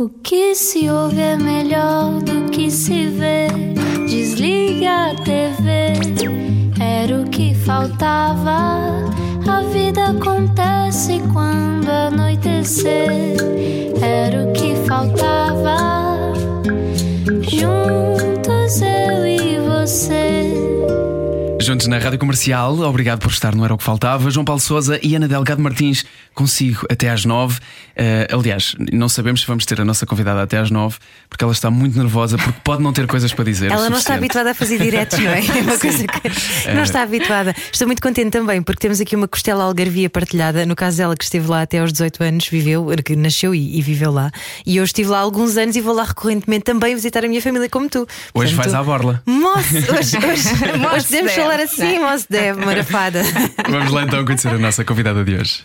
O que se ouve é melhor do que se vê. Desliga a TV, era o que faltava. A vida acontece quando anoitecer, era o que faltava. Juntos eu e você. Juntos na Rádio Comercial, obrigado por estar no Era o que Faltava. João Paulo Souza e Ana Delgado Martins consigo até às nove. Uh, aliás, não sabemos se vamos ter a nossa convidada até às nove, porque ela está muito nervosa, porque pode não ter coisas para dizer. Ela não está habituada a fazer diretos, não é? É uma coisa que não está habituada. Estou muito contente também, porque temos aqui uma costela algarvia partilhada. No caso dela, que esteve lá até aos 18 anos, viveu, que nasceu e, e viveu lá. E eu estive lá há alguns anos e vou lá recorrentemente também visitar a minha família, como tu. Hoje Portanto, vais à borla. Moço, hoje, hoje, hoje podemos falar assim, moço deve, marafada. Vamos lá então conhecer a nossa convidada de hoje.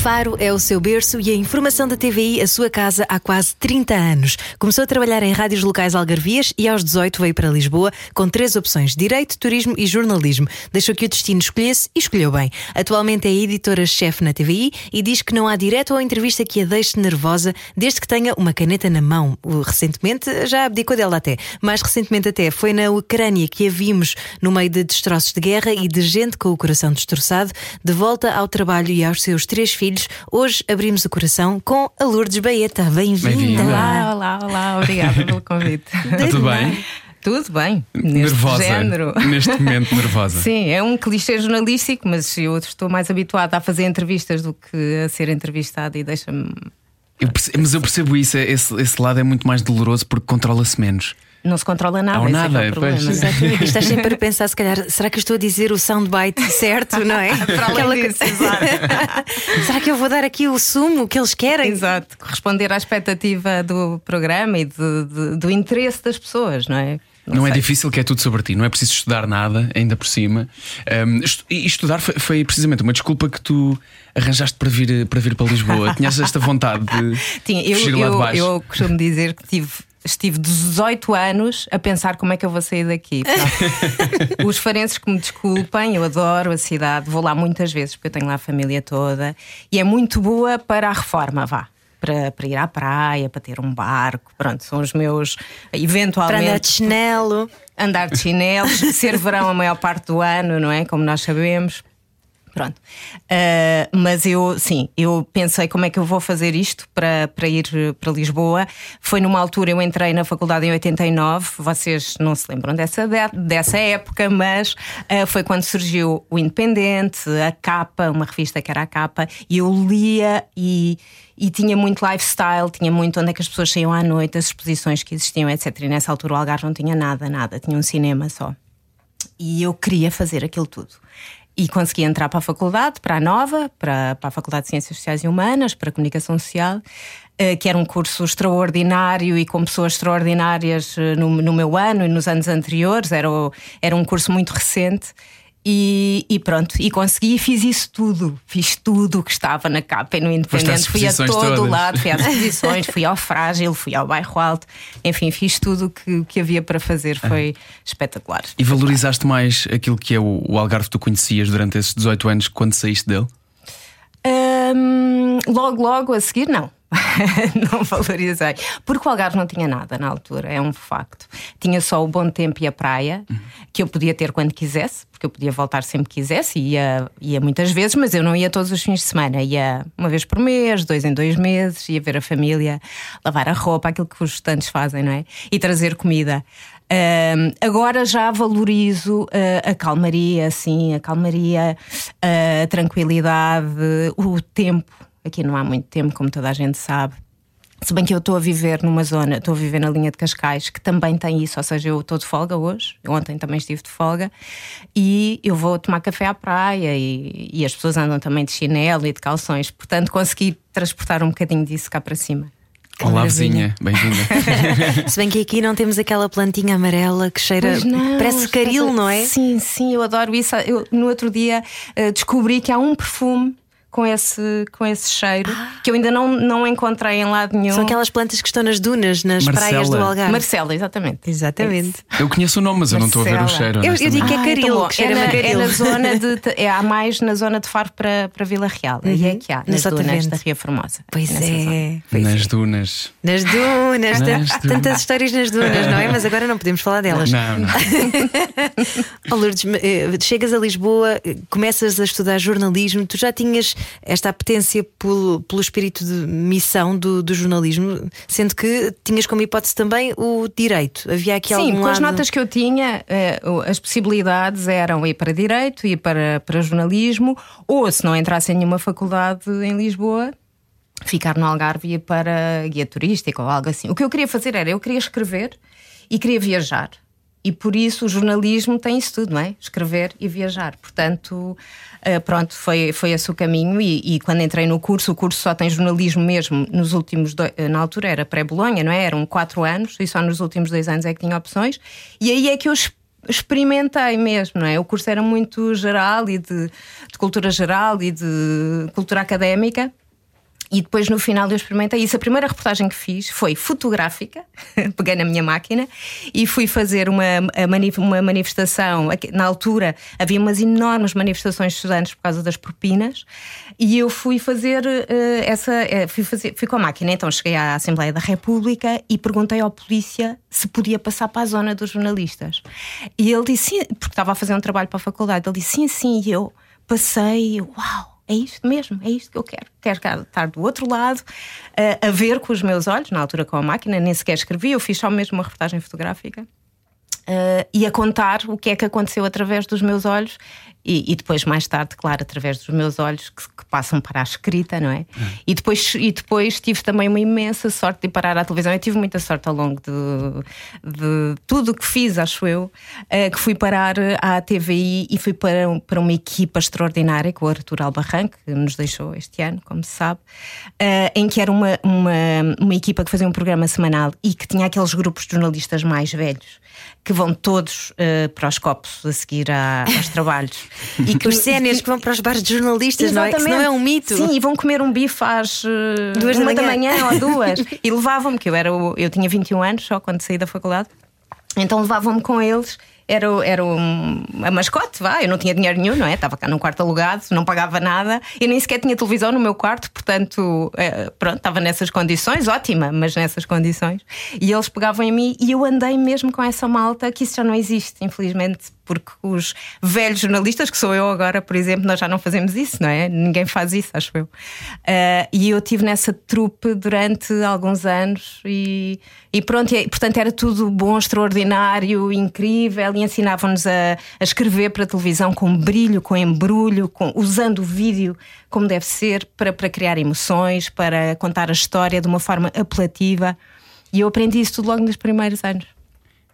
Faro é o seu berço e a informação da TVI a sua casa há quase 30 anos. Começou a trabalhar em rádios locais algarvias e aos 18 veio para Lisboa com três opções: Direito, Turismo e Jornalismo. Deixou que o destino escolhesse e escolheu bem. Atualmente é editora-chefe na TVI e diz que não há direto ou entrevista que a deixe nervosa desde que tenha uma caneta na mão. Recentemente, já abdicou dela até, mais recentemente até, foi na Ucrânia que a vimos no meio de destroços de guerra e de gente com o coração destroçado, de volta ao trabalho e aos seus três filhos filhos. Hoje abrimos o coração com a Lourdes Baeta. Bem-vinda. Bem olá, olá, olá. Obrigada pelo convite. Tudo bem? Tudo bem. Neste nervosa. Género. Neste momento, nervosa. Sim, é um clichê jornalístico, mas eu estou mais habituada a fazer entrevistas do que a ser entrevistada e deixa-me. mas eu percebo isso, é, esse, esse lado é muito mais doloroso porque controla-se menos não se controla nada. Ou é nada, é problema. Exatamente. Estás sempre a pensar, se calhar, será que eu estou a dizer o soundbite certo, não é? Para Aquela... disso, será que eu vou dar aqui o sumo que eles querem? Exato, corresponder à expectativa do programa e de, de, do interesse das pessoas, não é? Não, não é difícil, que é tudo sobre ti, não é preciso estudar nada, ainda por cima. Um, e estudar foi, foi, precisamente uma desculpa que tu arranjaste para vir para, vir para Lisboa. Tinhas esta vontade de Tinha, eu, eu, lá de baixo. Eu costumo dizer que tive estive 18 anos a pensar como é que eu vou sair daqui. Os farenses que me desculpem, eu adoro a cidade, vou lá muitas vezes porque eu tenho lá a família toda e é muito boa para a reforma, vá. Para, para ir à praia, para ter um barco, pronto, são os meus eventualmente. Para andar de chinelo. Andar de chinelos, ser verão a maior parte do ano, não é? Como nós sabemos. Pronto. Uh, mas eu, sim, eu pensei como é que eu vou fazer isto para, para ir para Lisboa. Foi numa altura, eu entrei na faculdade em 89, vocês não se lembram dessa, dessa época, mas uh, foi quando surgiu o Independente, a capa, uma revista que era a capa, e eu lia e, e tinha muito lifestyle, tinha muito onde é que as pessoas saíam à noite, as exposições que existiam, etc. E nessa altura o Algarve não tinha nada, nada, tinha um cinema só. E eu queria fazer aquilo tudo e consegui entrar para a faculdade, para a Nova, para, para a Faculdade de Ciências Sociais e Humanas, para a Comunicação Social, eh, que era um curso extraordinário e com pessoas extraordinárias eh, no, no meu ano e nos anos anteriores. Era, era um curso muito recente e, e, pronto, e consegui e fiz isso tudo. Fiz tudo o que estava na capa e no Independente. Fui a todo o lado, fui às exposições, fui ao Frágil, fui ao Bairro Alto. Enfim, fiz tudo o que, que havia para fazer. Foi ah. espetacular. E valorizaste mais aquilo que é o, o Algarve que tu conhecias durante esses 18 anos quando saíste dele? Um, logo, logo a seguir, não. não valorizei. Porque o Algarve não tinha nada na altura, é um facto. Tinha só o bom tempo e a praia, que eu podia ter quando quisesse, porque eu podia voltar sempre que quisesse, e ia, ia muitas vezes, mas eu não ia todos os fins de semana. Ia uma vez por mês, dois em dois meses, ia ver a família, lavar a roupa, aquilo que os estudantes fazem, não é? E trazer comida. Uh, agora já valorizo uh, a calmaria, assim, a calmaria, uh, a tranquilidade, o tempo Aqui não há muito tempo, como toda a gente sabe. Se bem que eu estou a viver numa zona, estou a viver na linha de Cascais, que também tem isso, ou seja, eu estou de folga hoje, ontem também estive de folga, e eu vou tomar café à praia e, e as pessoas andam também de chinelo e de calções, portanto consegui transportar um bocadinho disso cá para cima. Olá, vizinha, bem-vinda. Se bem que aqui não temos aquela plantinha amarela que cheira. Não, parece caril, não é? Sim, sim, eu adoro isso. Eu, no outro dia uh, descobri que há um perfume com esse, com esse cheiro que eu ainda não, não encontrei em lado nenhum. São aquelas plantas que estão nas dunas, nas Marcela. praias do Algarve. Marcela, exatamente. Exatamente. Eu conheço o nome, mas eu não estou a ver o Marcela. cheiro. Eu- eu digo que é Ah, caril, bom. que é, na, é na zona de. é, há mais na zona de Faro para, para Vila Real. Aí é que há, nas dunas Sotavento. da Ria Formosa. Pois é. Pois Nas é. dunas. Nas dunas, Nas dunas. tantas histórias nas dunas, não é? Mas agora não podemos falar delas. Não, não. Oh, Lourdes, eh, chegas a Lisboa, eh, começas a estudar jornalismo, tu já tinhas esta apetência pelo, pelo espírito de missão do, do jornalismo, sendo que tinhas como hipótese também o direito. Havia aqui Sim, algum com as lado... notas que eu tinha, eh, as possibilidades eram ir para Direito, ir para, para jornalismo, ou se não entrasse em nenhuma faculdade em Lisboa, ficar no Algarve e ir para guia turística ou algo assim. O que eu queria fazer era, eu queria escrever e queria viajar. E por isso o jornalismo tem isso tudo, não é? Escrever e viajar. Portanto, eh, pronto, foi, foi esse o caminho. E, e quando entrei no curso, o curso só tem jornalismo mesmo nos últimos. dois- eh, na altura era pré-Bolonha, não é? Eram quatro anos e só nos últimos dois anos é que tinha opções. E aí é que eu experimentei mesmo, não é? O curso era muito geral e de, de cultura geral e de cultura académica. E depois no final eu experimentei isso. A primeira reportagem que fiz foi fotográfica, peguei na minha máquina e fui fazer uma, uma manifestação. Na altura havia umas enormes manifestações de estudantes por causa das propinas e eu fui fazer eh, essa. eh, fui, fazer, fui com a máquina. Então cheguei à Assembleia da República e perguntei ao polícia se podia passar para a zona dos jornalistas. E ele disse, sim, porque estava a fazer um trabalho para a faculdade. Ele disse sim, sim. E eu passei, uau! É isto mesmo, é isto que eu quero. Quero estar do outro lado, eh, a ver com os meus olhos, na altura com a máquina, nem sequer escrevi, eu fiz só mesmo uma reportagem fotográfica. eh, e a contar o que é que aconteceu através dos meus olhos e, e depois, mais tarde, claro, através dos meus olhos que, que passam para a escrita, não é? E, depois, e depois tive também uma imensa sorte de parar à televisão. Eu tive muita sorte ao longo de, de tudo o que fiz, acho eu, eh, que fui parar à TVI e fui para, para uma equipa extraordinária com o Arthur Albarran, que nos deixou este ano, como se sabe, eh, em que era uma, uma, uma equipa que fazia um programa semanal e que tinha aqueles grupos de jornalistas mais velhos que vão todos eh, para os copos a seguir a- aos trabalhos. E Os séniores que vão para os bares de jornalistas, não é? Que não é um mito. Sim, e vão comer um bife às eh, Duas da uma da manhã. manhã ou duas. e levavam-me, que eu, era, eu tinha 21 anos só quando saí da faculdade, então levavam-me com eles. Era, era um, a mascote, vá. Eu não tinha dinheiro nenhum, não é? Estava cá num quarto alugado, não pagava nada. Eu nem sequer tinha televisão no meu quarto, portanto, eh, pronto, estava nessas condições, ótima, mas nessas condições. E eles pegavam em mim e eu andei mesmo com essa malta, que isso já não existe, infelizmente, porque os velhos jornalistas, que sou eu agora, por exemplo, nós já não fazemos isso, não é? Ninguém faz isso, acho eu. Eh, e eu estive nessa trupe durante alguns anos e, e pronto, e, portanto era tudo bom, extraordinário, incrível e ensinavam-nos a, a escrever para a televisão com brilho, com embrulho, com, usando o vídeo como deve ser para, para criar emoções, para contar a história de uma forma apelativa. E eu aprendi isso tudo logo nos primeiros anos.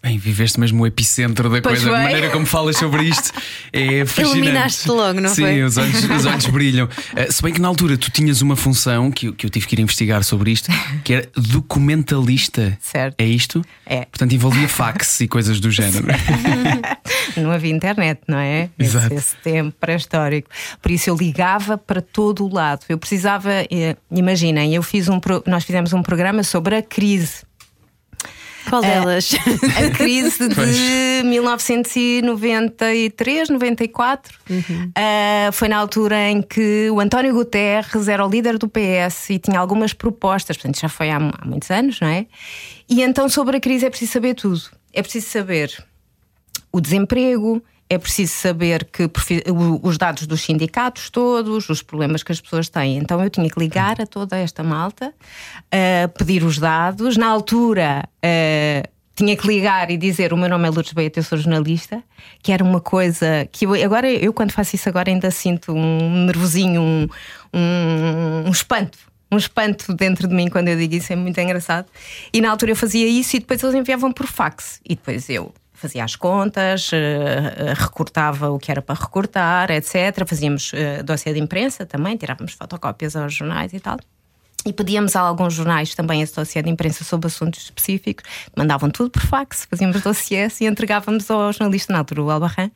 Bem, viveste mesmo o epicentro da Pois coisa, a maneira como falas sobre isto é fascinante. Iluminaste logo, não Sim, foi? os olhos, os olhos brilham. Eh, se bem que na altura tu tinhas uma função que, eu- que eu tive que ir investigar sobre isto, que era documentalista. Certo. É isto? É. Portanto, envolvia fax e coisas do género. Não havia internet, não é? Esse, Exato. esse tempo pré-histórico. Por isso eu ligava para todo o lado. Eu precisava, eh, imaginem, eu fiz um, nós fizemos um programa sobre a crise. Qual delas? A crise Pois. de 1993, 94. Ah, foi na altura em que o António Guterres era o líder do PS e tinha algumas propostas, portanto já foi há, há muitos anos, não é? E então sobre a crise é preciso saber tudo. É preciso saber o desemprego, é preciso saber que os dados dos sindicatos todos, os problemas que as pessoas têm. Então eu tinha que ligar a toda esta malta, eh, pedir os dados. Na altura. eh, tinha que ligar e dizer o meu nome é Lourdes Beito, eu sou jornalista, que era uma coisa que eu, agora eu quando faço isso agora ainda sinto um nervosinho, um, um, um espanto um espanto dentro de mim quando eu digo isso, é muito engraçado. E na altura eu fazia isso e depois eles enviavam por fax. E depois eu fazia as contas, eh, eh, recortava o que era para recortar, etc. Fazíamos uh, dossiê de imprensa também, tirávamos fotocópias aos jornais e tal. E pedíamos a alguns jornais também esse dossiê de imprensa sobre assuntos específicos, mandavam tudo por fax, fazíamos dossiês e entregávamos ao jornalista na altura, o Albarran,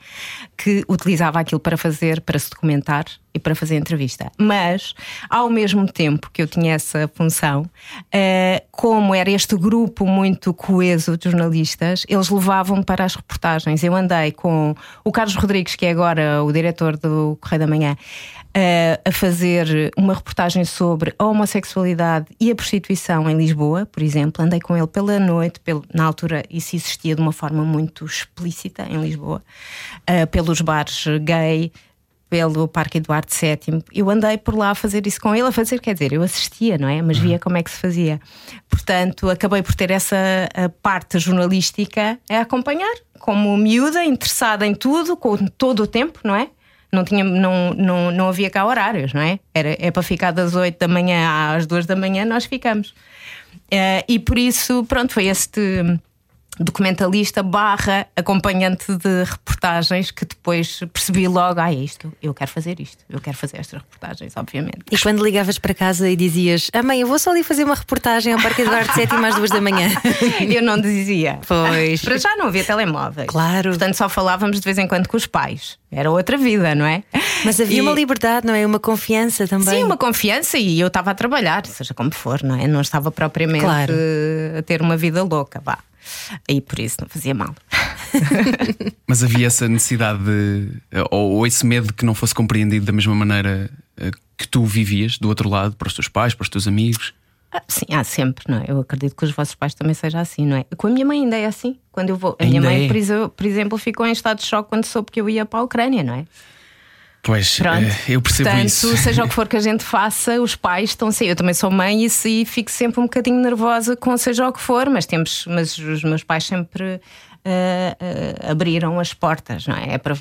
que utilizava aquilo para fazer, para se documentar e para fazer entrevista. Mas, ao mesmo tempo que eu tinha essa função, uh, como era este grupo muito coeso de jornalistas, eles levavam-me para as reportagens. Eu andei com o Carlos Rodrigues, que é agora o diretor do Correio da Manhã, uh, a fazer uma reportagem sobre a homossexualidade e a prostituição em Lisboa, por exemplo. Andei com ele pela noite, pelo, na altura isso existia de uma forma muito explícita em Lisboa, uh, pelos bares gay pelo Parque Eduardo VII. Eu andei por lá a fazer isso com ele, a fazer, quer dizer, eu assistia, não é? Mas via como é que se fazia. Portanto, acabei por ter essa parte jornalística a acompanhar, como miúda, interessada em tudo, com todo o tempo, não é? Não, tinha, não, não, não havia cá horários, não é? Era, é para ficar das 8 da manhã às 2 da manhã, nós ficamos. Uh, e por isso, pronto, foi este documentalista barra acompanhante de reportagens que depois percebi logo, ah, é isto, eu quero fazer isto, eu quero fazer estas reportagens, obviamente. E quando ligavas para casa e dizias, ah mãe, eu vou só ali fazer uma reportagem ao Parque Eduardo VII às duas da manhã. eu não dizia. Pois. Para já não havia telemóveis. Claro. Portanto, só falávamos de vez em quando com os pais. Era outra vida, não é? Mas havia e... uma liberdade, não é? Uma confiança também. Sim, uma confiança e eu estava a trabalhar, seja como for, não é? Não estava propriamente claro. a ter uma vida louca, vá. E por isso não fazia mal. Mas havia essa necessidade de, ou, ou, esse medo de que não fosse compreendido da mesma maneira eh, que tu vivias do outro lado, para os teus pais, para os teus amigos? Ah, sim, há sempre, não é? Eu acredito que os vossos pais também seja assim, não é? Com a minha mãe ainda é assim. Quando eu vou, a minha mãe, é. por exemplo, ficou em estado de choque quando soube que eu ia para a Ucrânia, não é? Pois, Pronto. Eh, eu percebo Portanto, isso. seja o que for que a gente faça, os pais estão assim. Eu também sou mãe e, e fico sempre um bocadinho nervosa com seja o que for, mas temos, mas os meus pais sempre uh, uh, abriram as portas, não é? é para,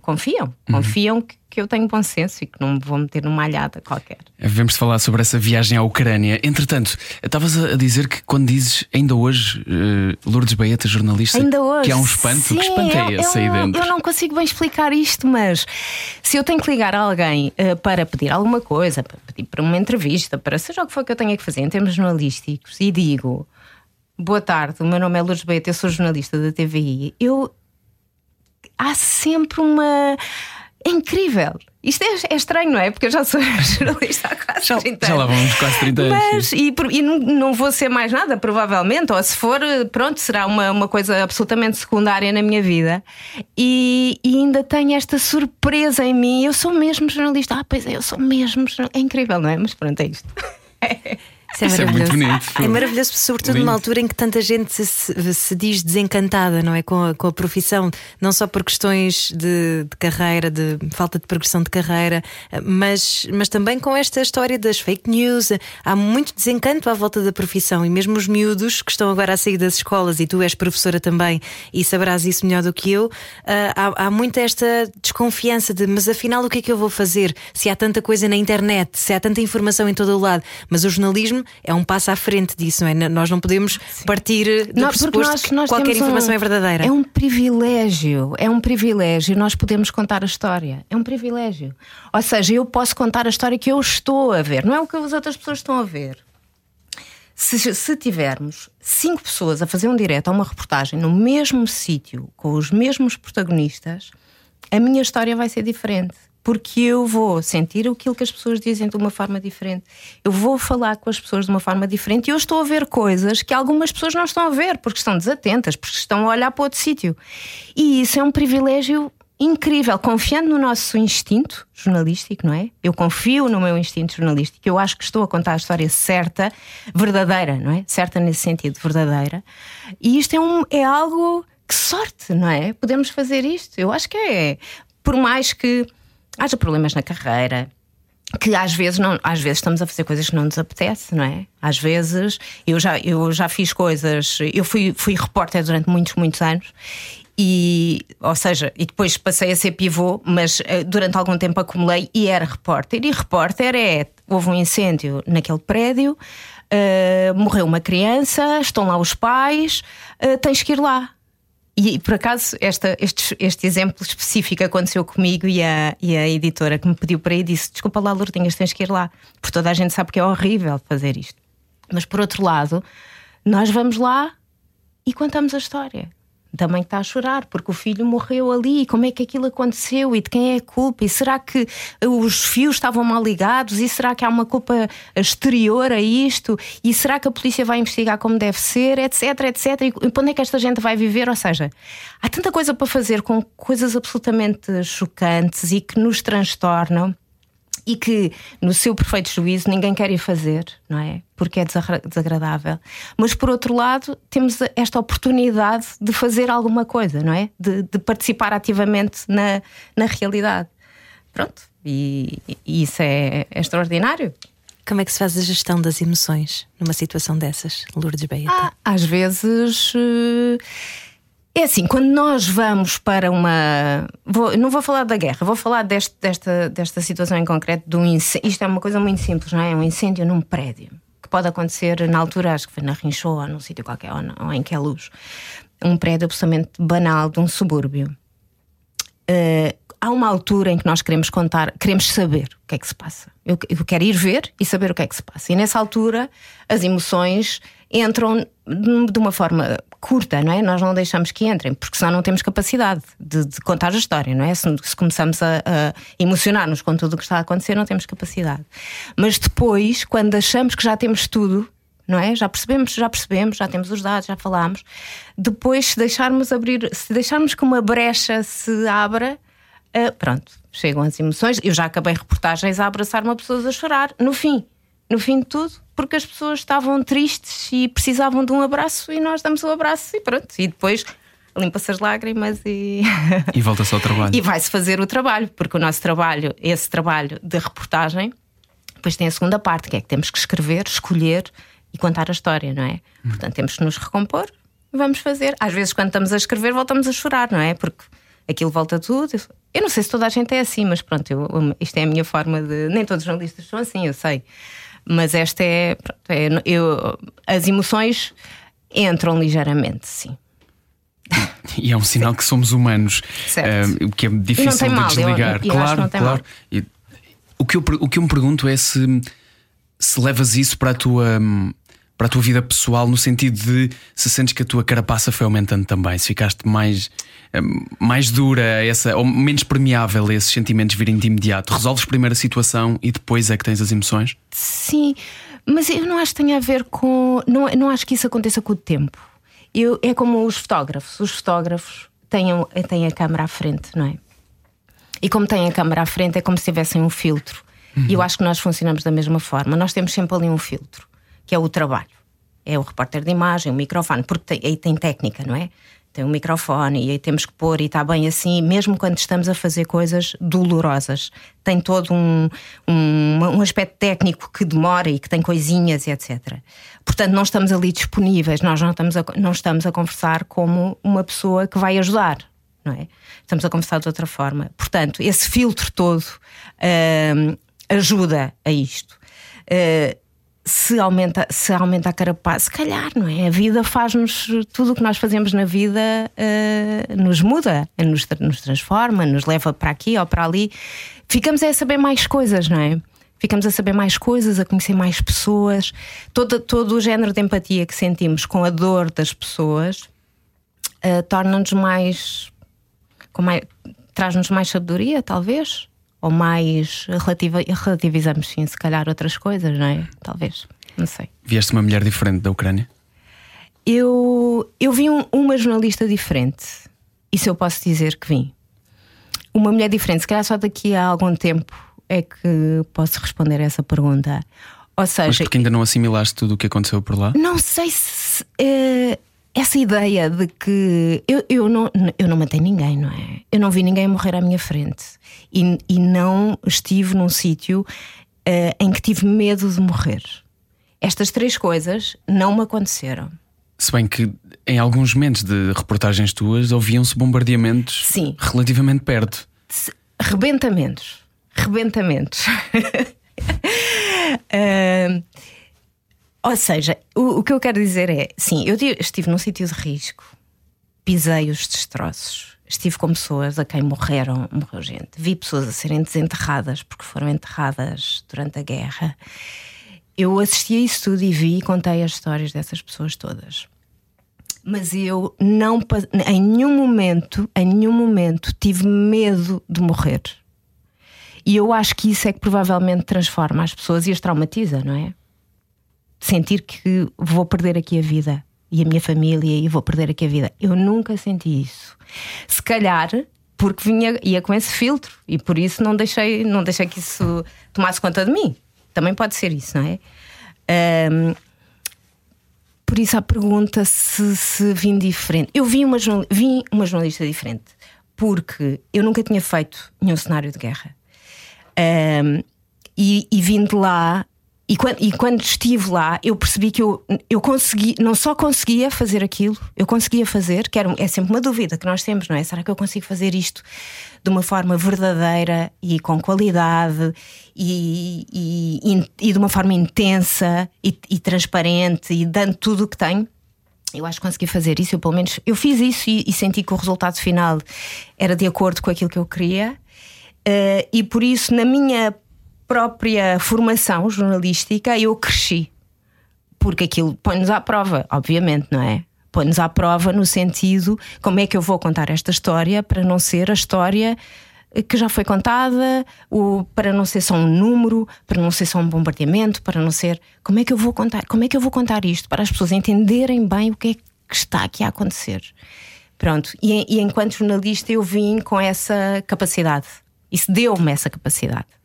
confiam, uhum. confiam que, que, eu tenho bom senso e que não me vou meter numa alhada qualquer. Vamos falar sobre essa viagem à Ucrânia. Entretanto, estavas a dizer que quando dizes ainda hoje, uh, Lourdes Baeta, jornalista, ainda hoje, que há um espanto, sim, que espanto é, é esse eu, aí dentro? Eu não consigo bem explicar isto, mas se eu tenho que ligar a alguém uh, para pedir alguma coisa, para pedir para uma entrevista, para seja o que for que eu tenha que fazer em termos jornalísticos, e digo Boa tarde, o meu nome é Lourdes Beita, eu sou jornalista da TVI. Eu. Há sempre uma. É incrível. Isto é, é, estranho, não é? Porque eu já sou jornalista há quase já, 30 anos. Já lá vamos quase 30 anos. Mas, e, e não, não, vou ser mais nada, provavelmente, ou se for, pronto, será uma, uma coisa absolutamente secundária na minha vida. E, e ainda tenho esta surpresa em mim. Eu sou mesmo jornalista. Ah, pois é, eu sou mesmo jornalista. É incrível, não é? Mas pronto, é isto. Isso é, Isso é muito bonito. É maravilhoso, sobretudo Lindo. numa altura em que tanta gente se, se, diz desencantada, não é? Com a, com a profissão, não só por questões de, de, carreira, de falta de progressão de carreira, mas, mas também com esta história das fake news. Há muito desencanto à volta da profissão e mesmo os miúdos que estão agora a sair das escolas, e tu és professora também e saberás isso melhor do que eu, ah, há, há muita esta desconfiança de mas afinal o que é que eu vou fazer? Se há tanta coisa na internet, se há tanta informação em todo o lado, mas o jornalismo é um passo à frente disso, não é? Nós não podemos Sim. partir do não, pressuposto nós, nós que qualquer informação um, é verdadeira. É um privilégio, é um privilégio. Nós podemos contar a história. É um privilégio. Ou seja, eu posso contar a história que eu estou a ver, não é o que as outras pessoas estão a ver. Se, se, tivermos cinco pessoas a fazer um direto a uma reportagem no mesmo sítio, com os mesmos protagonistas, a minha história vai ser diferente porque eu vou sentir aquilo que as pessoas dizem de uma forma diferente. Eu vou falar com as pessoas de uma forma diferente e eu estou a ver coisas que algumas pessoas não estão a ver, porque estão desatentas, porque estão a olhar para outro sítio. E isso é um privilégio incrível, confiando no nosso instinto jornalístico, não é? Eu confio no meu instinto jornalístico, eu acho que estou a contar a história certa, verdadeira, não é? Certa nesse sentido, verdadeira. E isto é, um, é algo que sorte, não é? Podemos fazer isto. Eu acho que é. Por mais que haja problemas na carreira, que às vezes não, às vezes estamos a fazer coisas que não nos apetece, não é? Às vezes eu já, eu já fiz coisas, eu fui, fui repórter durante muitos, muitos anos e, ou seja, e depois passei a ser pivô, mas uh, durante algum tempo acumulei e era repórter. E repórter é: houve um incêndio naquele prédio, uh, morreu uma criança, estão lá os pais, uh, tens que ir lá. E por acaso, esta, este, este exemplo específico aconteceu comigo e a, e a editora que me pediu para ir disse: Desculpa lá, Lourdinhas, tens que ir lá. Porque toda a gente sabe que é horrível fazer isto. Mas por outro lado, nós vamos lá e contamos a história. Que está a chorar porque o filho morreu ali, como é que aquilo aconteceu e de quem é a culpa? E será que os fios estavam mal ligados? E será que há uma culpa exterior a isto? E será que a polícia vai investigar como deve ser? Etc, etc. E onde é que esta gente vai viver? Ou seja, há tanta coisa para fazer com coisas absolutamente chocantes e que nos transtornam e que, no seu perfeito juízo, ninguém quer ir fazer, não é? Porque é desagradável. Mas, por outro lado, temos esta oportunidade de fazer alguma coisa, não é? De, de participar ativamente na, na realidade. Pronto, e, e isso é, é, extraordinário. Como é que se faz a gestão das emoções numa situação dessas, Lourdes Beita? Ah, às vezes. Uh é assim, quando nós vamos para uma. Vou, não vou falar da guerra, vou falar deste, desta, desta situação em concreto de um incêndio. Isto é uma coisa muito simples, não é? É um incêndio num prédio. Que pode acontecer na altura, acho que foi na Rinchou ou num sítio qualquer, ou, ou em que é luz. Um prédio absolutamente banal de um subúrbio. Uh, há uma altura em que nós queremos contar, queremos saber o que é que se passa. Eu, eu quero ir ver e saber o que é que se passa. E nessa altura, as emoções entram de uma forma curta, não é? Nós não deixamos que entrem, porque senão não temos capacidade de, de contar a história, não é? Se, se começamos a, a emocionar-nos com tudo o que está a acontecer, não temos capacidade. Mas depois, quando achamos que já temos tudo, não é? Já percebemos, já percebemos, já temos os dados, já falámos. Depois, se deixarmos abrir, se deixarmos que uma brecha se abra, uh, pronto, chegam as emoções. Eu já acabei reportagens a abraçar uma pessoa a chorar, no fim no fim de tudo, porque as pessoas estavam tristes e precisavam de um abraço e nós damos o um abraço e pronto. E depois limpa-se as lágrimas e. E volta-se ao trabalho. e vai-se fazer o trabalho, porque o nosso trabalho, esse trabalho de reportagem, depois tem a segunda parte, que é que temos que escrever, escolher e contar a história, não é? Hum. Portanto, temos que nos recompor e vamos fazer. Às vezes, quando estamos a escrever, voltamos a chorar, não é? Porque aquilo volta tudo. Eu não sei se toda a gente é assim, mas pronto, eu, isto é a minha forma de. Nem todos os jornalistas são assim, eu sei. Mas esta é, é eu, as emoções entram ligeiramente, sim. E é um sinal que somos humanos, uh, o que é difícil de desligar. Eu, eu claro, claro. E, o, que eu, o que eu me pergunto é se, se levas isso para a tua para a tua vida pessoal, no sentido de se sentes que a tua carapaça foi aumentando também, se ficaste mais, eh, mais dura, essa, ou menos permeável a esses sentimentos virem de imediato. Resolves primeiro a situação e depois é que tens as emoções? Sim, mas eu não acho que tenha a ver com. Não, não acho que isso aconteça com o tempo. Eu, é como os fotógrafos. Os fotógrafos têm, têm a câmera à frente, não é? E como têm a câmera à frente, é como se tivessem um filtro. Uhum. E eu acho que nós funcionamos da mesma forma. Nós temos sempre ali um filtro que é o trabalho. É o repórter de imagem, o microfone, porque tem, aí tem técnica, não é? Tem um microfone e aí temos que pôr e está bem assim, mesmo quando estamos a fazer coisas dolorosas. Tem todo um, um, um aspecto técnico que demora e que tem coisinhas e etc. Portanto, não estamos ali disponíveis, nós não estamos a, não estamos a conversar como uma pessoa que vai ajudar. Não é? Estamos a conversar de outra forma. Portanto, esse filtro todo uh, ajuda a isto. Uh, se aumenta, se aumenta a carapaça, se calhar, não é? A vida faz-nos, tudo o que nós fazemos na vida uh, nos muda, nos, nos transforma, nos leva para aqui ou para ali. Ficamos a saber mais coisas, não é? Ficamos a saber mais coisas, a conhecer mais pessoas. Todo, todo o género de empatia que sentimos com a dor das pessoas uh, torna-nos mais, mais traz-nos mais sabedoria, talvez ou mais relativa, relativizamos sim, se calhar outras coisas, não é? Talvez, não sei. Vieste uma mulher diferente da Ucrânia? Eu, eu vi um, uma jornalista diferente. Isso eu posso dizer que vim. Uma mulher diferente, se calhar só daqui a algum tempo é que posso responder a essa pergunta. Ou seja, Mas porque ainda não assimilaste tudo o que aconteceu por lá? Não sei se. Uh, essa ideia de que eu, eu, não, eu não matei ninguém, não é? Eu não vi ninguém morrer à minha frente e, e não estive num sítio uh, em que tive medo de morrer. Estas três coisas não me aconteceram. Se bem que em alguns momentos de reportagens tuas ouviam-se bombardeamentos Sim. relativamente perto. Rebentamentos. Rebentamentos. uh, Ou seja, o, o que eu quero dizer é: sim, eu estive num sítio de risco, pisei os destroços, estive com pessoas a quem morreram, morreu gente, vi pessoas a serem desenterradas porque foram enterradas durante a guerra. Eu assisti a isso tudo e vi e contei as histórias dessas pessoas todas. Mas eu não, em nenhum momento, em nenhum momento, tive medo de morrer. E eu acho que isso é que provavelmente transforma as pessoas e as traumatiza, não é? Sentir que vou perder aqui a vida e a minha família e vou perder aqui a vida. Eu nunca senti isso. Se calhar porque vinha ia com esse filtro e por isso não deixei não deixei que isso tomasse conta de mim. Também pode ser isso, não é? Um, por isso a pergunta se, se vim diferente. Eu vi uma, vim uma jornalista diferente porque eu nunca tinha feito nenhum cenário de guerra. Um, e, e vim de lá e quando, e quando, estive lá, eu percebi que eu, eu consegui, não só conseguia fazer aquilo, eu conseguia fazer, que era, é sempre uma dúvida que nós temos, não é? Será que eu consigo fazer isto de uma forma verdadeira e com qualidade e, e, e de uma forma intensa e, e, transparente e dando tudo o que tenho? Eu acho que consegui fazer isso, eu pelo menos eu fiz isso e, senti que o resultado final era de acordo com aquilo que eu queria. Uh, e por isso, na minha própria formação jornalística eu cresci. Porque aquilo põe-nos à prova, obviamente, não é? Põe-nos à prova no sentido como é que eu vou contar esta história para não ser a história que já foi contada, para não ser só um número, para não ser só um bombardeamento, para não ser. Como é que eu vou contar? Como é que eu vou contar isto para as pessoas entenderem bem o que é que está aqui a acontecer? Pronto. E, e enquanto jornalista eu vim com essa capacidade. Isso deu-me essa capacidade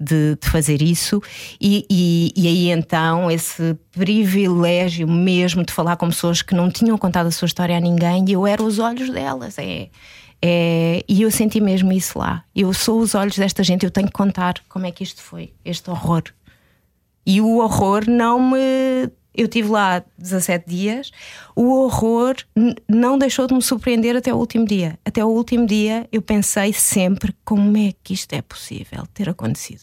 de, de fazer isso, e, e, e, aí então esse privilégio mesmo de falar com pessoas que não tinham contado a sua história a ninguém, e eu era os olhos delas. É, é, e eu senti mesmo isso lá. Eu sou os olhos desta gente, eu tenho que contar como é que isto foi, este horror. E o horror não me. Eu tive lá 17 dias, o horror não deixou de me surpreender até o último dia. Até o último dia eu pensei sempre como é que isto é possível ter acontecido.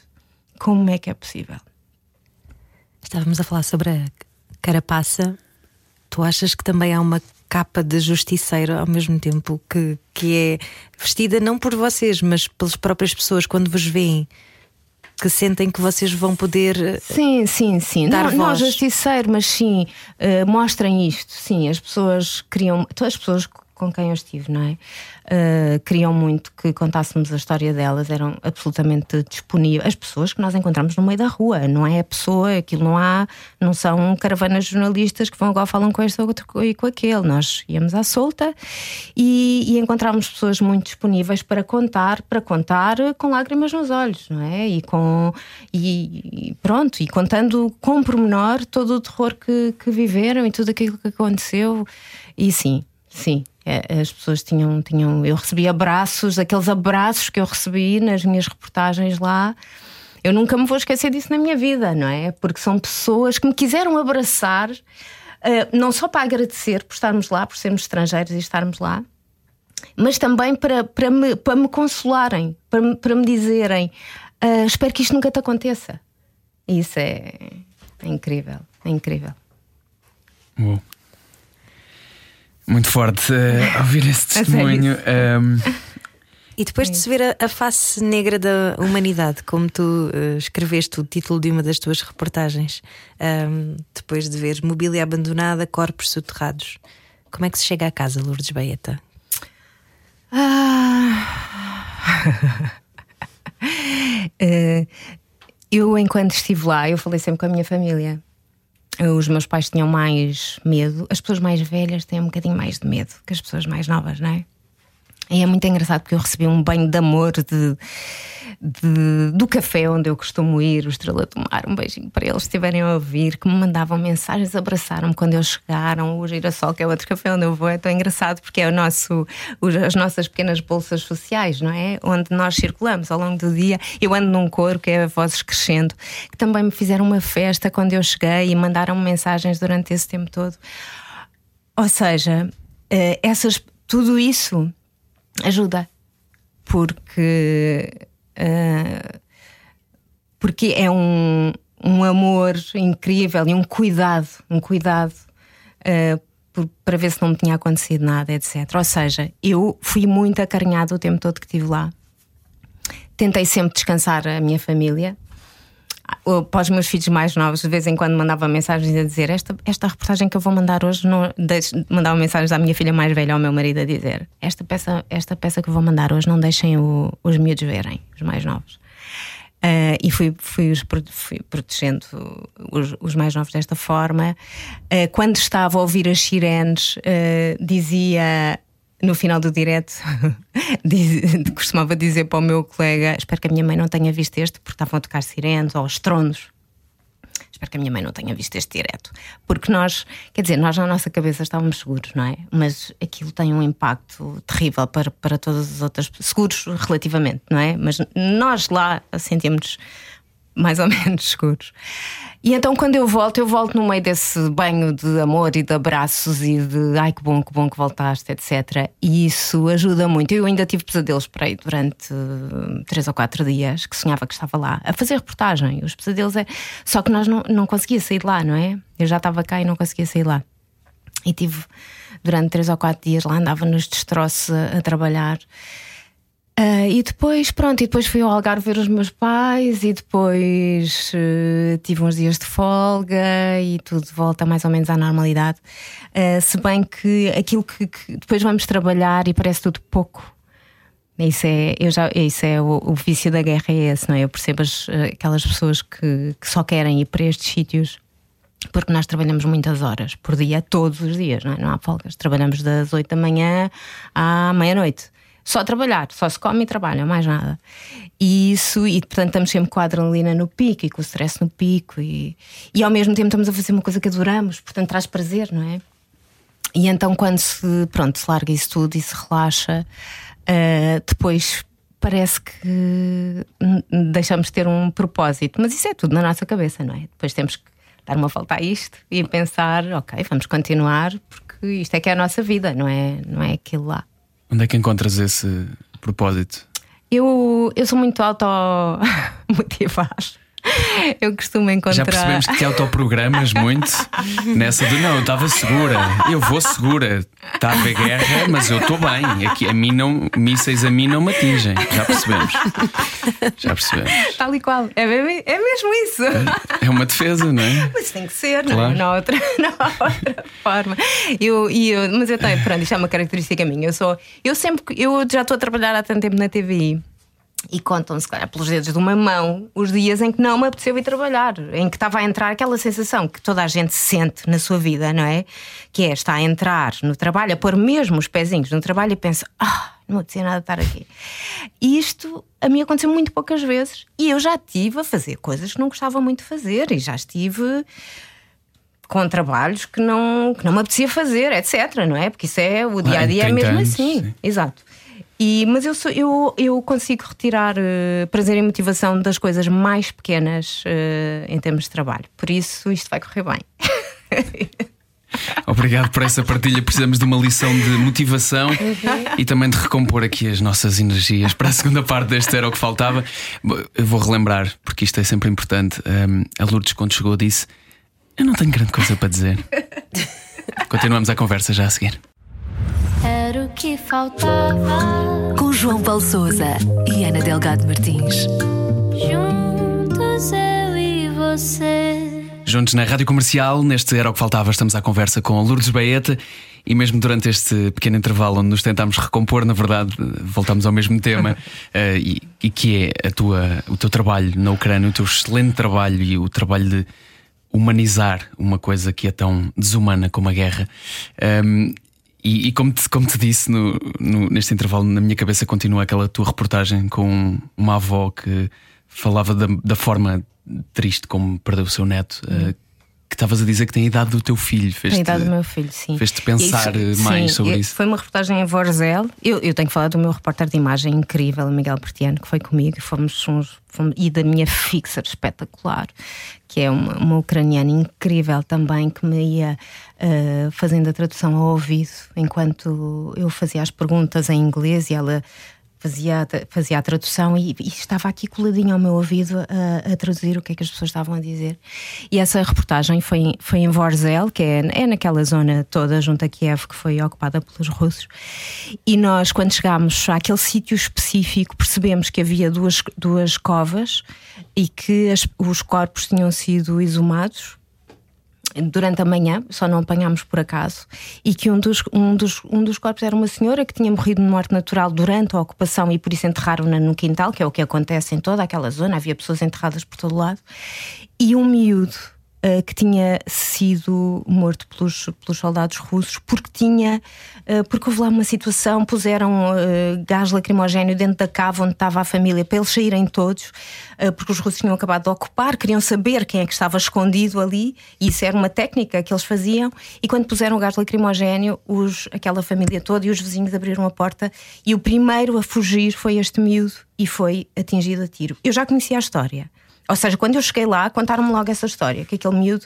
Como é que é possível? Estávamos a falar sobre a carapaça. Tu achas que também há uma capa de justiceiro ao mesmo tempo que, que é vestida não por vocês, mas pelas próprias pessoas quando vos veem? Que sentem que vocês vão poder eh, sim sim sim dar não, voz. não justiceiro mas sim uh, mostrem isto sim as pessoas queriam todas as pessoas com quem eu estive, não é? Uh, queriam muito que contássemos a história delas, eram absolutamente disponíveis. As pessoas que nós encontramos no meio da rua, não é a pessoa, aquilo não há, não são caravanas jornalistas que vão agora falam com este outro e com aquele. Nós íamos à solta e, e encontrávamos pessoas muito disponíveis para contar, para contar com lágrimas nos olhos, não é? E com e, e pronto, e contando com pormenor todo o terror que, que viveram e tudo aquilo que aconteceu. E sim, sim, as pessoas tinham, tinham. Eu recebi abraços, aqueles abraços que eu recebi nas minhas reportagens lá. Eu nunca me vou esquecer disso na minha vida, não é? Porque são pessoas que me quiseram abraçar, uh, não só para agradecer por estarmos lá, por sermos estrangeiros e estarmos lá, mas também para, para, me, para me consolarem, para, para me dizerem: uh, espero que isto nunca te aconteça. Isso é, é incrível, é incrível. Muito forte uh, ouvir esse testemunho. Um... E depois de se ver a, a, face negra da humanidade, como tu uh, escreveste o título de uma das tuas reportagens, um, depois de ver mobília abandonada, corpos soterrados, como é que se chega a casa, Lourdes Baeta? Ah. uh, eu, enquanto estive lá, eu falei sempre com a minha família os meus pais tinham mais medo, as pessoas mais velhas têm um bocadinho mais de medo que as pessoas mais novas, não é? E é muito engraçado porque eu recebi um banho de amor de, de, do café onde eu costumo ir, o Estrela do Mar. Um beijinho para eles, estiverem a ouvir, que me mandavam mensagens, abraçaram-me quando eles chegaram. O Girassol, que é outro café onde eu vou, é tão engraçado porque é o nosso, as nossas pequenas bolsas sociais, não é? Onde nós circulamos ao longo do dia. Eu ando num coro que é Vozes Crescendo, que também me fizeram uma festa quando eu cheguei e mandaram mensagens durante esse tempo todo. Ou seja, eh, essas, tudo isso ajuda, porque, uh, porque é um, um amor incrível e um cuidado, um cuidado uh, para ver se não me tinha acontecido nada, etc. Ou seja, eu fui muito acarinhada o tempo todo que estive lá. Tentei sempre descansar a minha família. Para os meus filhos mais novos, de vez em quando mandava mensagens a dizer: Esta, esta reportagem que eu vou mandar hoje, não, deixe, mandava mensagens à minha filha mais velha, ao meu marido, a dizer: Esta peça, esta peça que eu vou mandar hoje, não deixem o, os miúdos verem, os mais novos. Uh, e fui, fui, os, fui protegendo os, os, mais novos desta forma. Uh, quando estava a ouvir as sirenes, uh, dizia no final do direto, costumava dizer para o meu colega: Espero que a minha mãe não tenha visto este, porque estavam a tocar sirenes ou estrondos. Espero que a minha mãe não tenha visto este direto. Porque nós, quer dizer, nós na nossa cabeça estávamos seguros, não é? Mas aquilo tem um impacto terrível para, para todas as outras. Seguros relativamente, não é? Mas nós lá sentimos mais ou menos seguros. E então, quando eu volto, eu volto no meio desse banho de amor e de abraços e de ai que bom, que bom que voltaste, etc. E isso ajuda muito. Eu ainda tive pesadelos para aí durante uh, três ou quatro dias que sonhava que estava lá a fazer reportagem. Os pesadelos é. Só que nós não, não conseguia sair de lá, não é? Eu já estava cá e não conseguia sair lá. E tive durante três ou quatro dias lá, andava nos destroços a trabalhar. Uh, e depois, pronto, e depois fui ao Algarve ver os meus pais, e depois uh, tive uns dias de folga e tudo volta mais ou menos à normalidade. Uh, se bem que aquilo que, que, depois vamos trabalhar e parece tudo pouco. Isso é, eu já, isso é o, o vício da guerra, é esse, não é? Eu percebo as, aquelas pessoas que, que só querem ir para estes sítios porque nós trabalhamos muitas horas por dia, todos os dias, não, é? não há folgas. Trabalhamos das 8 da manhã à meia-noite só trabalhar, só se come e trabalha, mais nada. E isso, e portanto estamos sempre com a adrenalina no pico e com o stress no pico, e, e ao mesmo tempo estamos a fazer uma coisa que adoramos, portanto traz prazer, não é? E então quando se, pronto, se larga isso tudo e se relaxa, uh, depois parece que deixamos de ter um propósito, mas isso é tudo na nossa cabeça, não é? Depois temos que dar uma volta a isto e pensar, ok, vamos continuar, porque isto é que é a nossa vida, não é, não é aquilo lá. Onde é que encontras esse propósito? Eu, eu sou muito automotivada. Eu costumo encontrar. Já percebemos que te autoprogramas muito nessa de não, eu estava segura, eu vou segura, está a haver guerra, mas eu estou bem. Aqui, a mim não, mísseis a mim não me atingem. Já percebemos. Já percebemos. Tal e qual. É, é mesmo isso. É, é uma defesa, não é? Mas tem que ser, claro. não, não, há outra, não há outra forma. Eu, eu, mas eu tenho, pronto, isto é uma característica minha. Eu sou, eu sempre, eu já estou a trabalhar há tanto tempo na TVI e contam, se calhar, pelos dedos de uma mão os dias em que não me apeteceu ir trabalhar, em que estava a entrar aquela sensação que toda a gente sente na sua vida, não é? Que é estar a entrar no trabalho, a pôr mesmo os pezinhos no trabalho e pensa, ah, não apetecia nada estar aqui. E isto a mim aconteceu muito poucas vezes e eu já estive a fazer coisas que não gostava muito de fazer e já estive com trabalhos que não, que não me apetecia fazer, etc. Não é? Porque isso é o dia a dia, é mesmo anos, assim. Sim. Exato. E, mas eu, sou, eu, eu consigo retirar uh, prazer e motivação das coisas mais pequenas uh, em termos de trabalho. Por isso, isto vai correr bem. Obrigado por essa partilha. Precisamos de uma lição de motivação uhum. e também de recompor aqui as nossas energias para a segunda parte deste Era o que Faltava. Eu vou relembrar, porque isto é sempre importante. Um, a Lourdes, quando chegou, disse: Eu não tenho grande coisa para dizer. Continuamos a conversa já a seguir o que faltava. Com João Paulo Souza e Ana Delgado Martins. Juntos eu e você. Juntos na Rádio Comercial, neste Era o que Faltava, estamos à conversa com Lourdes Baeta. E mesmo durante este pequeno intervalo onde nos tentámos recompor, na verdade, voltamos ao mesmo tema, uh, e, e, que é a tua, o teu trabalho na Ucrânia, o teu excelente trabalho e o trabalho de humanizar uma coisa que é tão desumana como a guerra. Um, e, e, como, te, como te disse no, no, neste intervalo, na minha cabeça continua aquela tua reportagem com uma avó que falava da, da forma triste como perdeu o seu neto. Uhum. Uh, que estavas a dizer que tem a idade do teu filho. Fez tem a idade do meu filho, sim. Fez-te pensar isso, mais sim, sobre isso. Foi uma reportagem em Vorzel. Eu, eu tenho que falar do meu repórter de imagem incrível, Miguel Pertiano, que foi comigo. Fomos, fomos, fomos, e da minha fixer espetacular, que é uma, uma ucraniana incrível também, que me ia uh, fazendo a tradução ao ouvido enquanto eu fazia as perguntas em inglês e ela fazia, fazia a tradução e, e estava aqui coladinho ao meu ouvido a, a traduzir o que é que as pessoas estavam a dizer. E essa reportagem foi, foi em Vorzel, que é, é naquela zona toda junto a Kiev que foi ocupada pelos russos. E nós, quando chegámos àquele sítio específico, percebemos que havia duas, duas covas e que as- os corpos tinham sido exumados durante a manhã, só não apanhámos por acaso, e que um dos, um, dos, um dos corpos era uma senhora que tinha morrido de morte natural durante a ocupação e por isso enterraram-na no quintal, que é o que acontece em toda aquela zona, havia pessoas enterradas por todo lado, e um miúdo. Eh, que tinha sido morto pelos, pelos soldados russos porque tinha eh, porque houve lá uma situação puseram eh, gás lacrimogéneo dentro da cava onde estava a família para eles saírem todos porque os russos tinham acabado de ocupar queriam saber quem é que estava escondido ali e isso era uma técnica que eles faziam e quando puseram gás lacrimogéneo os, aquela família toda e os vizinhos abriram a porta e o primeiro a fugir foi este miúdo e foi atingido a tiro. Eu já conhecia a história ou seja, quando eu cheguei lá, contaram-me logo essa história: que aquele miúdo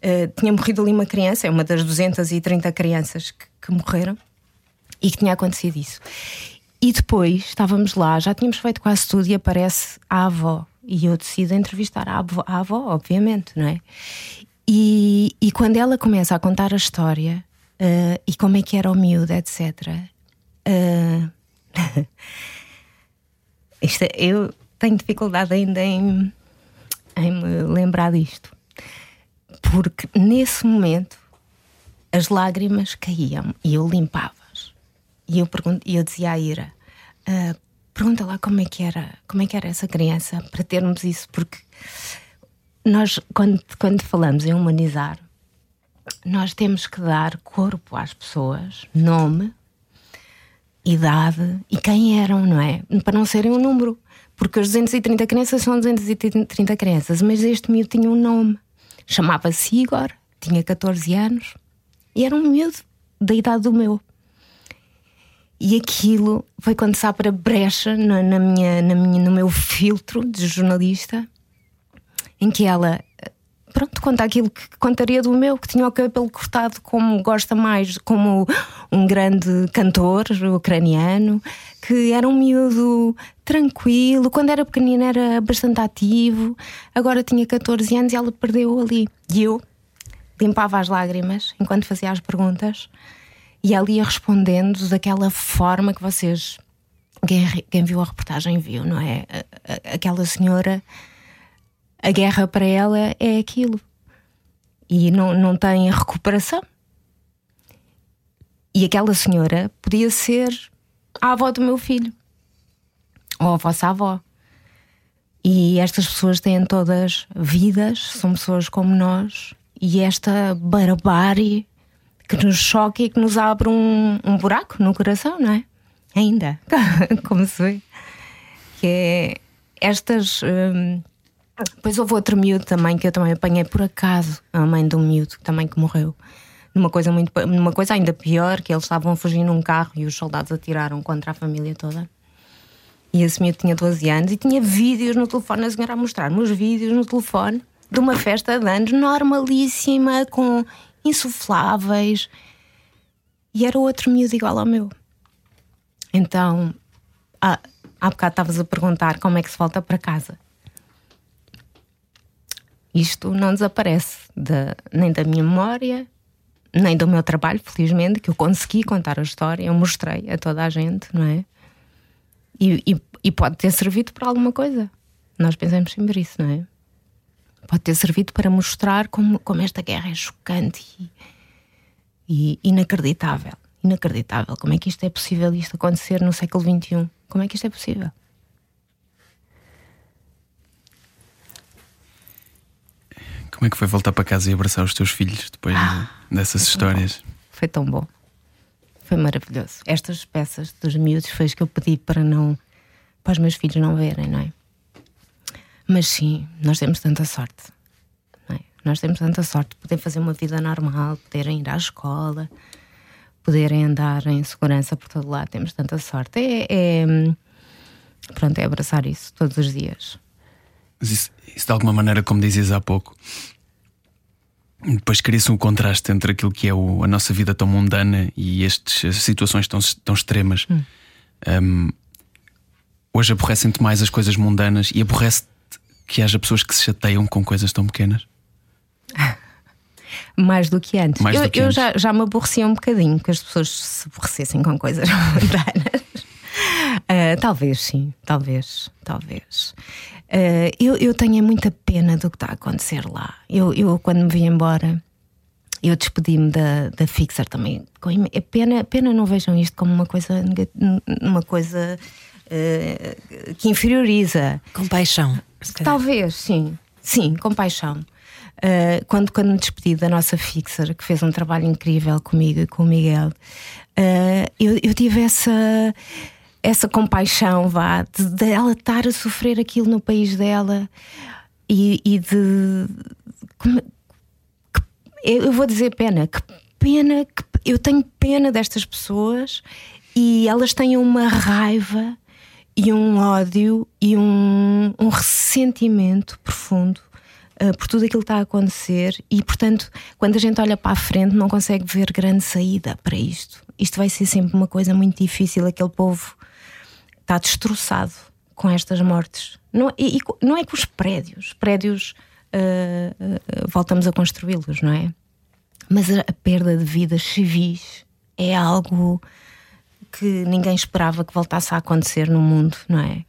eh, tinha morrido ali uma criança, é uma das 230 crianças que, que morreram, e que tinha acontecido isso. E depois estávamos lá, já tínhamos feito quase tudo, e aparece a avó. E eu decido entrevistar a avó, a avó obviamente, não é? E, e quando ela começa a contar a história eh, e como é que era o miúdo, etc. eh, isto é- eu tenho dificuldade ainda em, em me lembrar disto. Porque nesse momento as lágrimas caíam e eu limpava-as. E eu, pergun- e eu dizia à Ira: "Ah, pergunta lá como é, que era, como é que era essa criança para termos isso, porque nós, quando, quando falamos em humanizar, nós temos que dar corpo às pessoas, nome, idade e quem eram, não é? Para não serem um número. Porque as 230 crianças são 230 crianças, mas este miúdo tinha um nome. Chamava-se Igor, tinha 14 anos e era um miúdo da idade do meu. E aquilo foi quando se abre a brecha na, na minha, na minha, no meu filtro de jornalista, em que ela pronto, conta aquilo que contaria do meu, que tinha o cabelo cortado como gosta mais, como um grande cantor ucraniano, que era um miúdo tranquilo, quando era pequenino era bastante ativo, agora tinha 14 anos e ela perdeu ali. E eu limpava as lágrimas enquanto fazia as perguntas e ela ia respondendo daquela forma que vocês, quem, quem viu a reportagem viu, não é? Aquela senhora a guerra para ela é aquilo. E não, não tem recuperação. E aquela senhora podia ser a avó do meu filho ou a vossa avó. E estas pessoas têm todas vidas, são pessoas como nós, e esta barbárie que nos choca e que nos abre um, um buraco no coração, não é? Ainda, como se vê. Que é estas. hum, depois houve outro miúdo também que eu também apanhei por acaso, a mãe de um miúdo também que morreu. Numa coisa, muito, numa coisa ainda pior, que eles estavam a fugir num carro e os soldados atiraram contra a família toda. E esse miúdo tinha 12 anos e tinha vídeos no telefone, a senhora a mostrar-me os vídeos no telefone de uma festa de anos normalíssima, com insufláveis. E era outro miúdo igual ao meu. Então, há, há bocado estavas a perguntar como é que se volta para casa. Isto não desaparece da- nem da minha memória, nem do meu trabalho, felizmente, que eu consegui contar a história, eu mostrei a toda a gente, não é? E, e- e pode ter servido para alguma coisa. Nós pensamos sempre isso, não é? Pode ter servido para mostrar como, como esta guerra é chocante e, e inacreditável. Inacreditável. Como é que isto é possível isto acontecer no século XXI? Como é que isto é possível? Como é que foi voltar para casa e abraçar os teus filhos depois Ah, de- dessas histórias? Foi tão bom. Foi maravilhoso. Estas peças dos miúdos foi as que eu pedi para não para os meus filhos não verem, não é? Mas sim, nós temos tanta sorte. é? Nós temos tanta sorte de poder fazer uma vida normal, poderem ir à escola, poderem andar em segurança por todo lado. Temos tanta sorte. É, é pronto, é abraçar isso todos os dias. Mas isso, isso de alguma maneira, como dizias há pouco, depois cria-se um contraste entre aquilo que é o- a nossa vida tão mundana e estas situações tão, tão extremas. Um, hoje aborrecem-te mais as coisas mundanas e aborrece-te que haja pessoas que se chateiam com coisas tão pequenas? Mais do que antes. Eu que eu antes. Já, já me aborrecia um bocadinho que as pessoas se aborrecessem com coisas mundanas. Ah, talvez sim, talvez, talvez. Ah, eu, eu tenho muita pena do que está a acontecer lá. Eu, eu quando me vim embora, eu despedi-me da, da Fixer também. É pena, pena não vejam isto como uma coisa, uma coisa ah, que inferioriza. Compaixão. Talvez, sim. Sim, com paixão. Uh, quando, quando me despedi da nossa fixer, que fez um trabalho incrível comigo e com o Miguel, uh, eu, eu tive essa, essa compaixão, vá, de, de ela estar a sofrer aquilo no país dela e, e de. como- que- eu vou dizer pena, que pena, que eu tenho pena destas pessoas e elas têm uma raiva e um ódio e um, um ressentimento profundo uh, por tudo aquilo que está a acontecer e, portanto, quando a gente olha para a frente, não consegue ver grande saída para isto. Isto vai ser sempre uma coisa muito difícil. Aquele povo está destroçado com estas mortes. Não, e, e não é que os prédios, prédios uh, uh, voltamos a construí-los, não é? Mas a, a perda de vidas civis é algo que ninguém esperava que voltasse a acontecer no mundo, não é?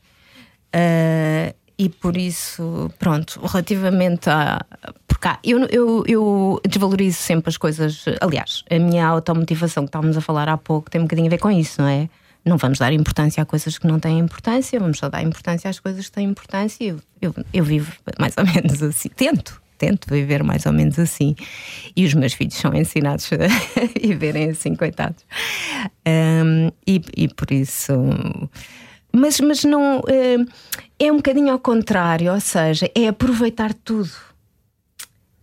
Ah, e por isso, pronto, relativamente a. Por cá, eu, eu, eu desvalorizo sempre as coisas. Aliás, a minha automotivação que estávamos a falar há pouco tem um bocadinho a ver com isso, não é? Não vamos dar importância a coisas que não têm importância, vamos só dar importância às coisas que têm importância. Eu, eu, eu vivo mais ou menos assim, tento, tento viver mais ou menos assim. E os meus filhos são ensinados a viverem assim, coitados. Ahm, e, e por isso. Mas, mas não. eh, é um bocadinho ao contrário, ou seja, é aproveitar tudo.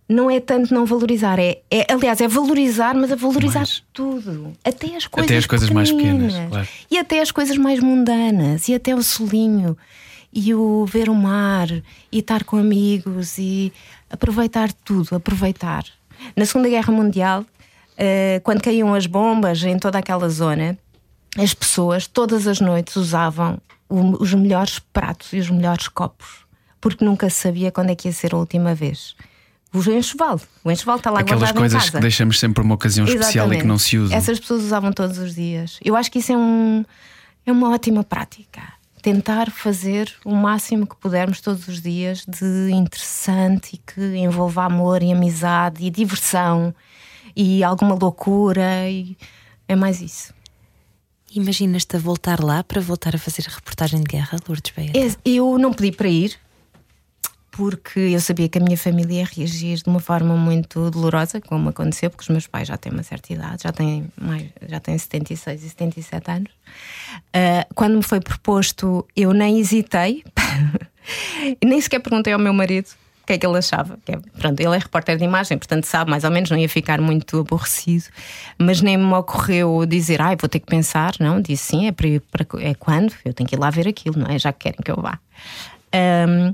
Não é tanto não valorizar, é, é aliás, é valorizar, mas a valorizar tudo. Até as coisas, Até as coisas mais pequenas, claro. E até as coisas mais mundanas, e até o solinho, e o ver o mar, e estar com amigos, e aproveitar tudo, aproveitar. Na Segunda Guerra Mundial, eh, quando caíam as bombas em toda aquela zona, as pessoas todas as noites usavam os melhores pratos e os melhores copos, porque nunca se sabia quando é que ia ser a última vez. O enxoval, o enxoval está lá Aquelas guardado em coisas casa. que deixamos sempre para uma ocasião especial e Exatamente. que não se usam. Essas pessoas usavam todos os dias. Eu acho que isso é, um, é uma ótima prática. Tentar fazer o máximo que pudermos todos os dias de interessante e que envolva amor e amizade e diversão e alguma loucura. E é mais isso. Imaginas-te a voltar lá para voltar a fazer a reportagem de guerra, Lourdes Beia? É, Eu não pedi para ir porque eu sabia que a minha família ia reagir de uma forma muito dolorosa, como aconteceu, porque os meus pais já têm uma certa idade, já têm, mais, já têm 76 e 77 anos. Ah, quando me foi proposto, eu nem hesitei, nem sequer perguntei ao meu marido o que é que ele achava. Que é, pronto, ele é repórter de imagem, portanto sabe mais ou menos, não ia ficar muito aborrecido, mas nem me ocorreu dizer, ai, vou ter que pensar. Não, disse sim, é, para, é quando? Eu tenho que ir lá ver aquilo, não é? Já que querem que eu vá. Ahm,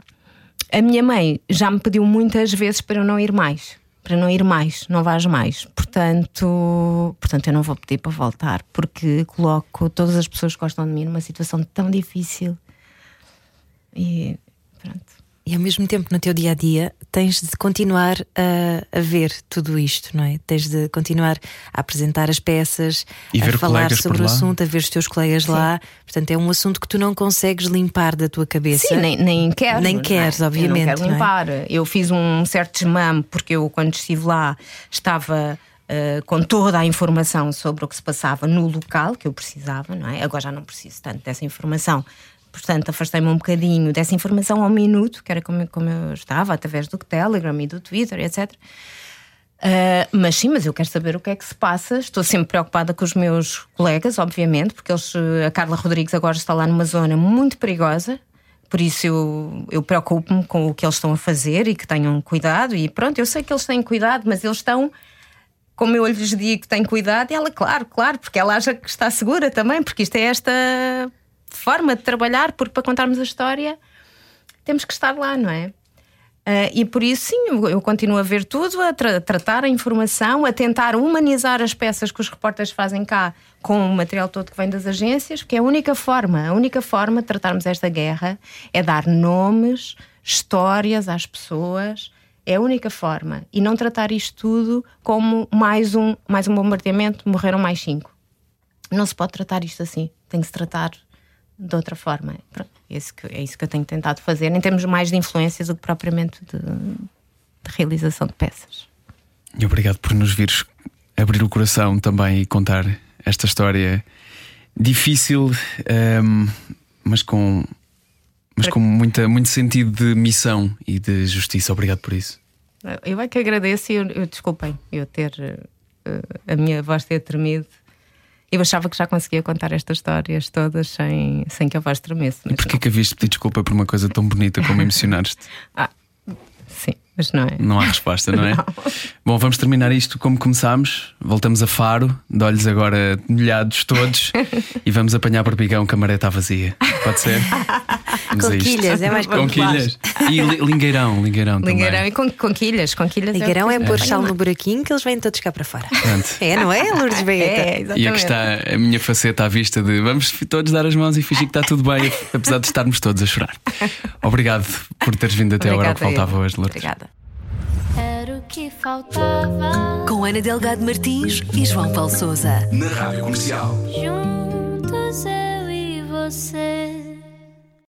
a minha mãe já me pediu muitas vezes para eu não ir mais. Para não ir mais, não vais mais. Portanto, portanto, eu não vou pedir para voltar, porque coloco todas as pessoas que gostam de mim numa situação tão difícil. E pronto. E ao mesmo tempo, no teu dia a dia, tens de continuar a, a ver tudo isto, não é? Tens de continuar a apresentar as peças, E a falar sobre o lá. assunto, a ver os teus colegas lá. Portanto, é um assunto que tu não consegues limpar da tua cabeça. Sim, nem, nem quero. Nem não é? queres, Eu obviamente, não quero não é? limpar. Eu fiz um certo desmame porque eu, quando estive lá, estava. eh, com toda a informação sobre o que se passava no local que eu precisava, não é? Agora já não preciso tanto dessa informação. Portanto, afastei-me um bocadinho dessa informação ao minuto, que era como, como eu estava, através do Telegram e do Twitter, etc. Uh, mas sim, mas eu quero saber o que é que se passa. Estou sempre preocupada com os meus colegas, obviamente, porque eles, a Carla Rodrigues agora está lá numa zona muito perigosa. Por isso eu, eu preocupo-me com o que eles estão a fazer e que tenham cuidado. E pronto, eu sei que eles têm cuidado, mas eles estão, como eu lhes digo que têm cuidado, e ela, claro, claro, porque ela acha que está segura também, porque isto é esta forma de trabalhar, porque para contarmos a história temos que estar lá, não é? Uh, e por isso, sim, eu, continuo a ver tudo, a tra tratar a informação, a tentar humanizar as peças que os repórteres fazem cá com o material todo que vem das agências, porque é a única forma, a única forma de tratarmos esta guerra é dar nomes, histórias às pessoas. É a única forma. E não tratar isto tudo como mais um, mais um bombardeamento, morreram mais cinco. Não se pode tratar isto assim. Tem que se tratar de outra forma. Pronto, é, isso que, é isso que eu tenho tentado fazer, em termos mais de influências do que propriamente de, de realização de peças. E obrigado por nos vires abrir o coração também e contar esta história difícil, um, ehm, mas com mas com muita, muito sentido de missão e de justiça. Obrigado por isso. Eu é que agradeço e eu, eu desculpem eu ter uh, a minha voz ter tremido eu achava que já conseguia contar estas histórias todas sem, sem que a voz tremesse. E porquê não. que havias de pedir desculpa por uma coisa tão bonita como emocionaste? ah, sim, mas não é. Não há resposta, não é? não. Bom, vamos terminar isto como começámos. Voltamos a Faro, de olhos agora molhados todos, e vamos apanhar por pigão que a maré está vazia. Pode ser? Conquilhas, é mais Conquilhas. E lingueirão, lingueirão, lingueirão e com, conquilhas, conquilhas. Lingueirão é, é pôr sal no buraquinho que eles vêm todos cá para fora. Pronto. É, não é, Lourdes Baeta? É, exatamente. E aqui está a minha faceta à vista de vamos todos dar as mãos e fingir que está tudo bem, apesar de estarmos todos a chorar. Obrigado por teres vindo até agora que faltava hoje, Lourdes. Obrigada. Que faltava. Com Ana Delgado Martins e João Paulo Souza. Na Rádio Comercial. Juntos eu e você.